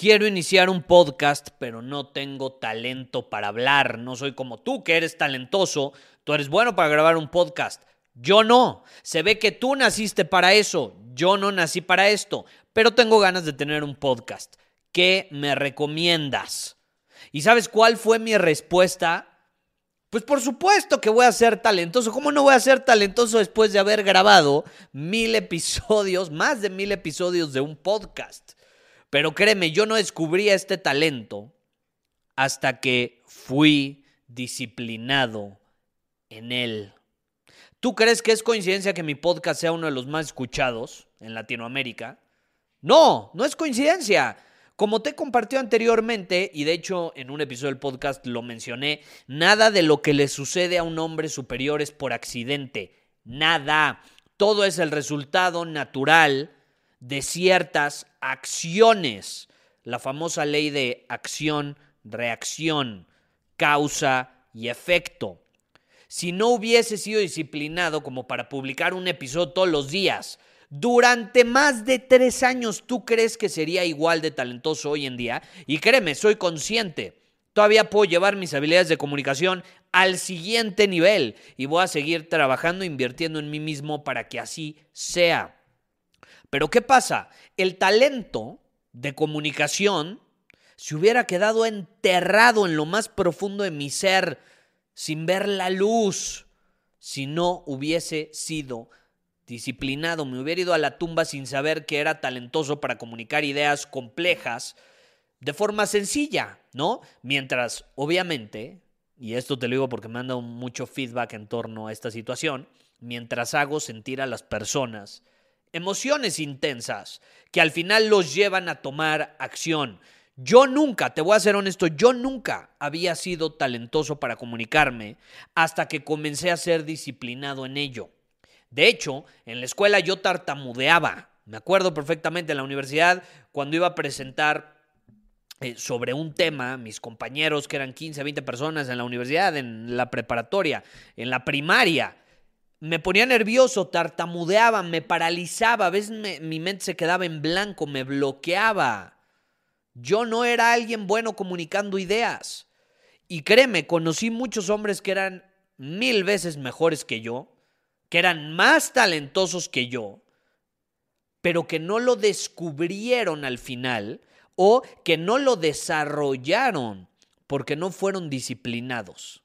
quiero iniciar un podcast, pero no tengo talento para hablar. No soy como tú, que eres talentoso. Tú eres bueno para grabar un podcast. Yo no. Se ve que tú naciste para eso. Yo no nací para esto, pero tengo ganas de tener un podcast. ¿Qué me recomiendas? ¿Y sabes cuál fue mi respuesta? Pues por supuesto que voy a ser talentoso. ¿Cómo no voy a ser talentoso después de haber grabado mil episodios, más de mil episodios de un podcast? Pero créeme, yo no descubrí este talento hasta que fui disciplinado en él. ¿Tú crees que es coincidencia que mi podcast sea uno de los más escuchados en Latinoamérica? No, no es coincidencia. Como te compartió anteriormente, y de hecho en un episodio del podcast lo mencioné, nada de lo que le sucede a un hombre superior es por accidente. Nada. Todo es el resultado natural de ciertas acciones. La famosa ley de acción-reacción, causa y efecto si no hubiese sido disciplinado como para publicar un episodio todos los días, durante más de tres años, ¿tú crees que sería igual de talentoso hoy en día? Y créeme, soy consciente. Todavía puedo llevar mis habilidades de comunicación al siguiente nivel y voy a seguir trabajando, invirtiendo en mí mismo para que así sea. Pero ¿qué pasa? El talento de comunicación se hubiera quedado enterrado en lo más profundo de mi ser sin ver la luz, si no hubiese sido disciplinado, me hubiera ido a la tumba sin saber que era talentoso para comunicar ideas complejas de forma sencilla, ¿no? Mientras, obviamente, y esto te lo digo porque me han dado mucho feedback en torno a esta situación, mientras hago sentir a las personas emociones intensas que al final los llevan a tomar acción. Yo nunca, te voy a ser honesto, yo nunca había sido talentoso para comunicarme hasta que comencé a ser disciplinado en ello. De hecho, en la escuela yo tartamudeaba. Me acuerdo perfectamente en la universidad cuando iba a presentar eh, sobre un tema, mis compañeros que eran 15, 20 personas en la universidad, en la preparatoria, en la primaria, me ponía nervioso, tartamudeaba, me paralizaba, a veces mi mente se quedaba en blanco, me bloqueaba. Yo no era alguien bueno comunicando ideas. Y créeme, conocí muchos hombres que eran mil veces mejores que yo, que eran más talentosos que yo, pero que no lo descubrieron al final o que no lo desarrollaron porque no fueron disciplinados.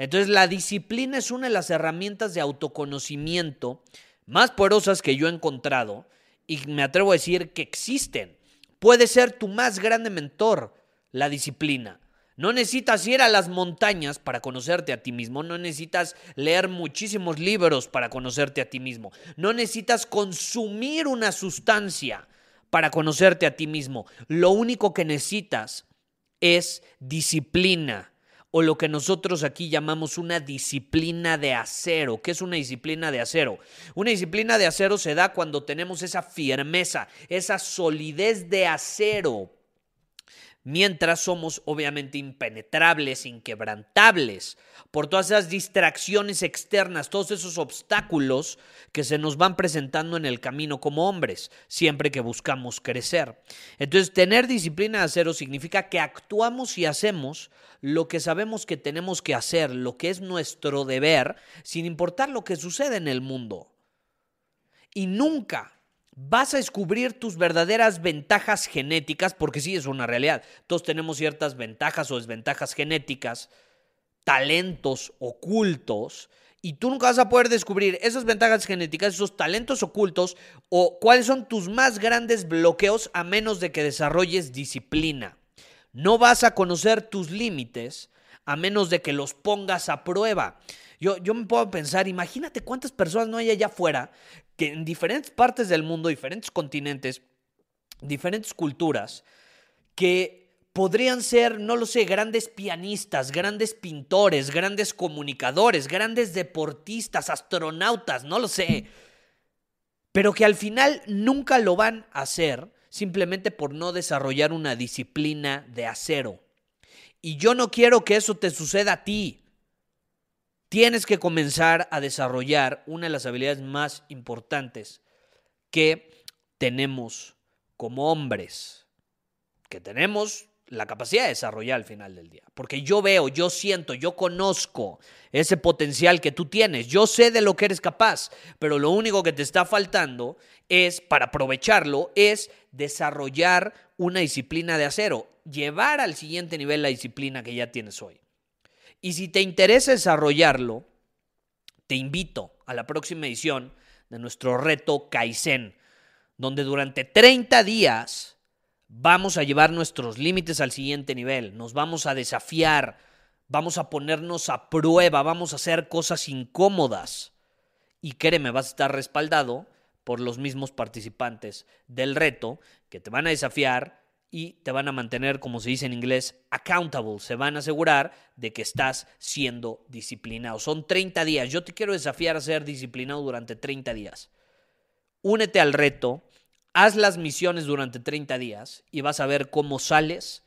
Entonces la disciplina es una de las herramientas de autoconocimiento más poderosas que yo he encontrado y me atrevo a decir que existen. Puede ser tu más grande mentor, la disciplina. No necesitas ir a las montañas para conocerte a ti mismo, no necesitas leer muchísimos libros para conocerte a ti mismo, no necesitas consumir una sustancia para conocerte a ti mismo. Lo único que necesitas es disciplina o lo que nosotros aquí llamamos una disciplina de acero. ¿Qué es una disciplina de acero? Una disciplina de acero se da cuando tenemos esa firmeza, esa solidez de acero mientras somos obviamente impenetrables, inquebrantables, por todas esas distracciones externas, todos esos obstáculos que se nos van presentando en el camino como hombres, siempre que buscamos crecer. Entonces, tener disciplina de acero significa que actuamos y hacemos lo que sabemos que tenemos que hacer, lo que es nuestro deber, sin importar lo que sucede en el mundo. Y nunca vas a descubrir tus verdaderas ventajas genéticas, porque sí es una realidad. Todos tenemos ciertas ventajas o desventajas genéticas, talentos ocultos, y tú nunca vas a poder descubrir esas ventajas genéticas, esos talentos ocultos, o cuáles son tus más grandes bloqueos a menos de que desarrolles disciplina. No vas a conocer tus límites a menos de que los pongas a prueba. Yo, yo me puedo pensar, imagínate cuántas personas no hay allá afuera que en diferentes partes del mundo, diferentes continentes, diferentes culturas, que podrían ser, no lo sé, grandes pianistas, grandes pintores, grandes comunicadores, grandes deportistas, astronautas, no lo sé, pero que al final nunca lo van a hacer simplemente por no desarrollar una disciplina de acero. Y yo no quiero que eso te suceda a ti. Tienes que comenzar a desarrollar una de las habilidades más importantes que tenemos como hombres, que tenemos la capacidad de desarrollar al final del día. Porque yo veo, yo siento, yo conozco ese potencial que tú tienes. Yo sé de lo que eres capaz, pero lo único que te está faltando es, para aprovecharlo, es desarrollar una disciplina de acero, llevar al siguiente nivel la disciplina que ya tienes hoy. Y si te interesa desarrollarlo, te invito a la próxima edición de nuestro reto Kaizen, donde durante 30 días vamos a llevar nuestros límites al siguiente nivel, nos vamos a desafiar, vamos a ponernos a prueba, vamos a hacer cosas incómodas. Y créeme, vas a estar respaldado por los mismos participantes del reto que te van a desafiar y te van a mantener, como se dice en inglés, accountable. Se van a asegurar de que estás siendo disciplinado. Son 30 días. Yo te quiero desafiar a ser disciplinado durante 30 días. Únete al reto Haz las misiones durante 30 días y vas a ver cómo sales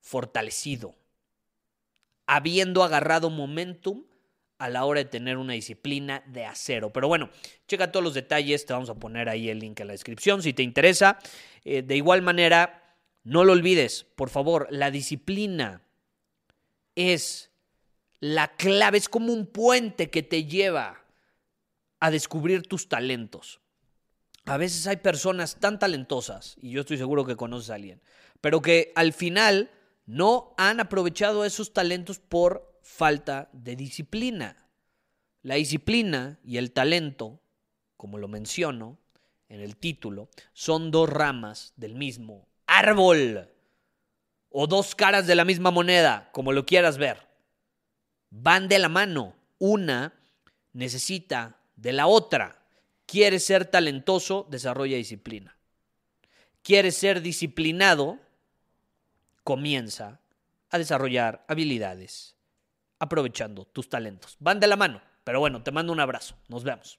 fortalecido, habiendo agarrado momentum a la hora de tener una disciplina de acero. Pero bueno, checa todos los detalles, te vamos a poner ahí el link en la descripción si te interesa. Eh, de igual manera, no lo olvides, por favor, la disciplina es la clave, es como un puente que te lleva a descubrir tus talentos. A veces hay personas tan talentosas, y yo estoy seguro que conoces a alguien, pero que al final no han aprovechado esos talentos por falta de disciplina. La disciplina y el talento, como lo menciono en el título, son dos ramas del mismo árbol o dos caras de la misma moneda, como lo quieras ver. Van de la mano. Una necesita de la otra. Quieres ser talentoso, desarrolla disciplina. Quieres ser disciplinado, comienza a desarrollar habilidades, aprovechando tus talentos. Van de la mano, pero bueno, te mando un abrazo. Nos vemos.